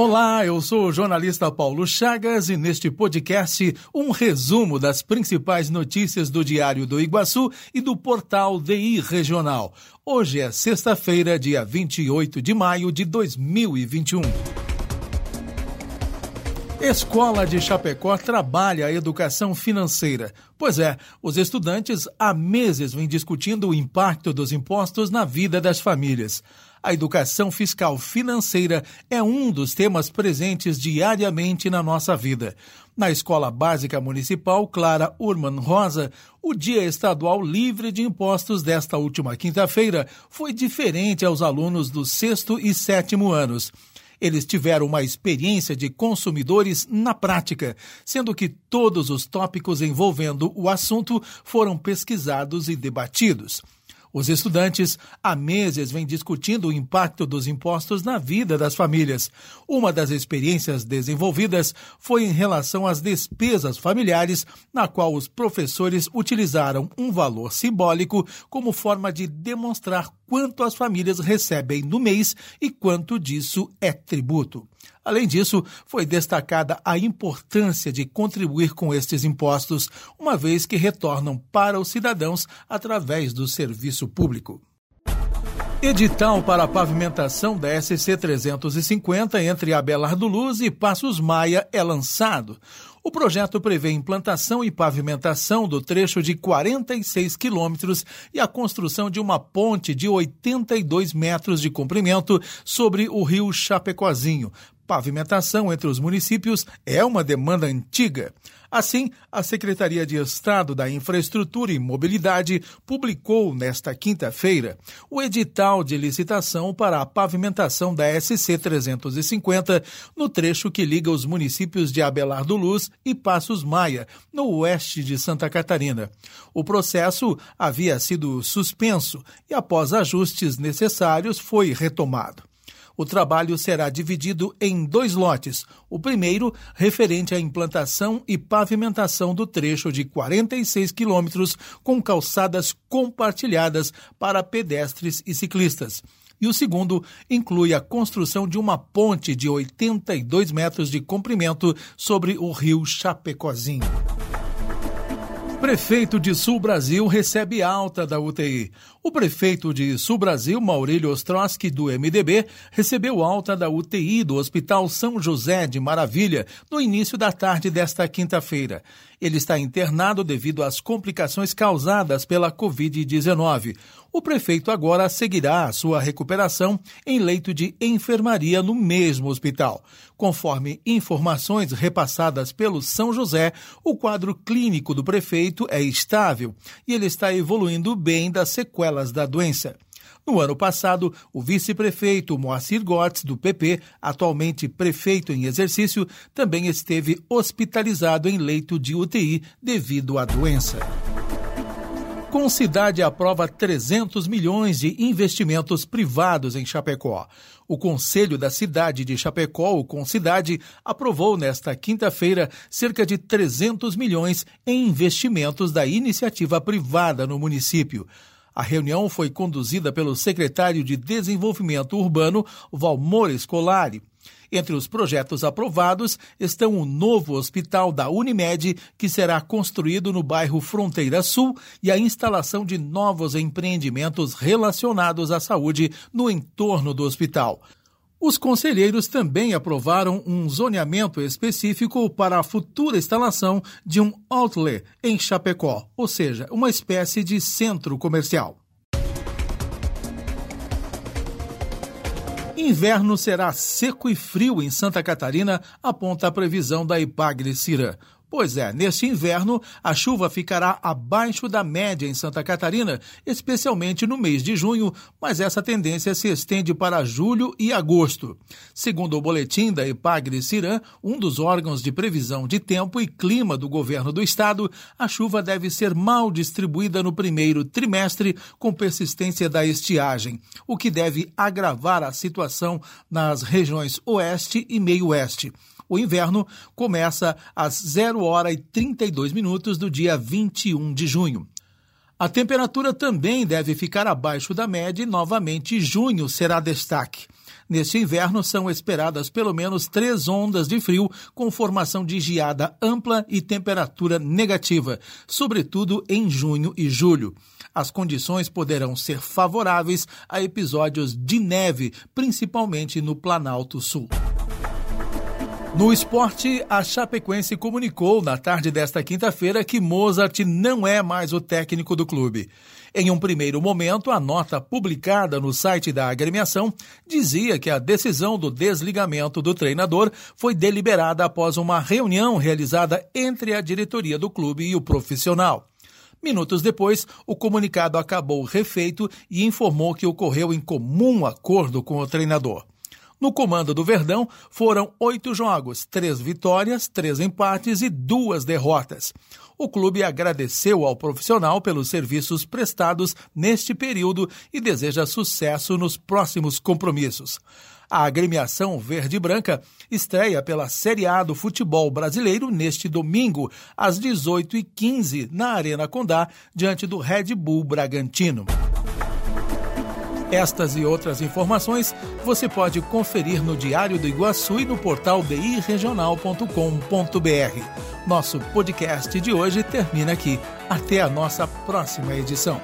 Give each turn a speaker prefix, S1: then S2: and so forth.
S1: Olá, eu sou o jornalista Paulo Chagas e neste podcast um resumo das principais notícias do Diário do Iguaçu e do portal DI Regional. Hoje é sexta-feira, dia 28 de maio de 2021. Escola de Chapecó trabalha a educação financeira. Pois é, os estudantes há meses vêm discutindo o impacto dos impostos na vida das famílias. A educação fiscal financeira é um dos temas presentes diariamente na nossa vida. Na Escola Básica Municipal Clara Urman Rosa, o Dia Estadual Livre de Impostos desta última quinta-feira foi diferente aos alunos do sexto e sétimo anos. Eles tiveram uma experiência de consumidores na prática, sendo que todos os tópicos envolvendo o assunto foram pesquisados e debatidos. Os estudantes há meses vêm discutindo o impacto dos impostos na vida das famílias. Uma das experiências desenvolvidas foi em relação às despesas familiares, na qual os professores utilizaram um valor simbólico como forma de demonstrar quanto as famílias recebem no mês e quanto disso é tributo. Além disso, foi destacada a importância de contribuir com estes impostos, uma vez que retornam para os cidadãos através do serviço público. Edital para a pavimentação da SC 350 entre Abelardo Luz e Passos Maia é lançado. O projeto prevê implantação e pavimentação do trecho de 46 quilômetros e a construção de uma ponte de 82 metros de comprimento sobre o rio Chapecozinho, Pavimentação entre os municípios é uma demanda antiga. Assim, a Secretaria de Estado da Infraestrutura e Mobilidade publicou nesta quinta-feira o edital de licitação para a pavimentação da SC 350 no trecho que liga os municípios de Abelardo Luz e Passos Maia, no oeste de Santa Catarina. O processo havia sido suspenso e, após ajustes necessários, foi retomado. O trabalho será dividido em dois lotes. O primeiro, referente à implantação e pavimentação do trecho de 46 quilômetros com calçadas compartilhadas para pedestres e ciclistas e o segundo inclui a construção de uma ponte de 82 metros de comprimento sobre o rio Chapecozinho. Prefeito de Sul Brasil recebe alta da UTI. O prefeito de Sul Brasil, Maurílio Ostrowski, do MDB, recebeu alta da UTI do Hospital São José de Maravilha no início da tarde desta quinta-feira. Ele está internado devido às complicações causadas pela Covid-19. O prefeito agora seguirá a sua recuperação em leito de enfermaria no mesmo hospital. Conforme informações repassadas pelo São José, o quadro clínico do prefeito é estável e ele está evoluindo bem das sequelas da doença. No ano passado, o vice-prefeito Moacir Gortz, do PP, atualmente prefeito em exercício, também esteve hospitalizado em leito de UTI devido à doença. Concidade aprova 300 milhões de investimentos privados em Chapecó. O Conselho da Cidade de Chapecó, o Concidade, aprovou nesta quinta-feira cerca de 300 milhões em investimentos da iniciativa privada no município. A reunião foi conduzida pelo secretário de Desenvolvimento Urbano, Valmor Scolari. Entre os projetos aprovados estão o novo hospital da Unimed, que será construído no bairro Fronteira Sul, e a instalação de novos empreendimentos relacionados à saúde no entorno do hospital. Os conselheiros também aprovaram um zoneamento específico para a futura instalação de um outlet em Chapecó, ou seja, uma espécie de centro comercial. Inverno será seco e frio em Santa Catarina, aponta a previsão da Ipagre Cira. Pois é, neste inverno, a chuva ficará abaixo da média em Santa Catarina, especialmente no mês de junho, mas essa tendência se estende para julho e agosto. Segundo o boletim da Epagre Cirã, um dos órgãos de previsão de tempo e clima do governo do estado, a chuva deve ser mal distribuída no primeiro trimestre, com persistência da estiagem, o que deve agravar a situação nas regiões oeste e meio-oeste. O inverno começa às 0 hora e 32 minutos do dia 21 de junho. A temperatura também deve ficar abaixo da média e novamente junho será destaque. Neste inverno são esperadas pelo menos três ondas de frio com formação de geada ampla e temperatura negativa, sobretudo em junho e julho. As condições poderão ser favoráveis a episódios de neve, principalmente no Planalto Sul. No esporte, a Chapecoense comunicou na tarde desta quinta-feira que Mozart não é mais o técnico do clube. Em um primeiro momento, a nota publicada no site da agremiação dizia que a decisão do desligamento do treinador foi deliberada após uma reunião realizada entre a diretoria do clube e o profissional. Minutos depois, o comunicado acabou refeito e informou que ocorreu em comum acordo com o treinador. No comando do Verdão foram oito jogos, três vitórias, três empates e duas derrotas. O clube agradeceu ao profissional pelos serviços prestados neste período e deseja sucesso nos próximos compromissos. A agremiação verde-branca estreia pela Série A do futebol brasileiro neste domingo, às 18h15, na Arena Condá, diante do Red Bull Bragantino. Estas e outras informações você pode conferir no Diário do Iguaçu e no portal biregional.com.br. Nosso podcast de hoje termina aqui. Até a nossa próxima edição.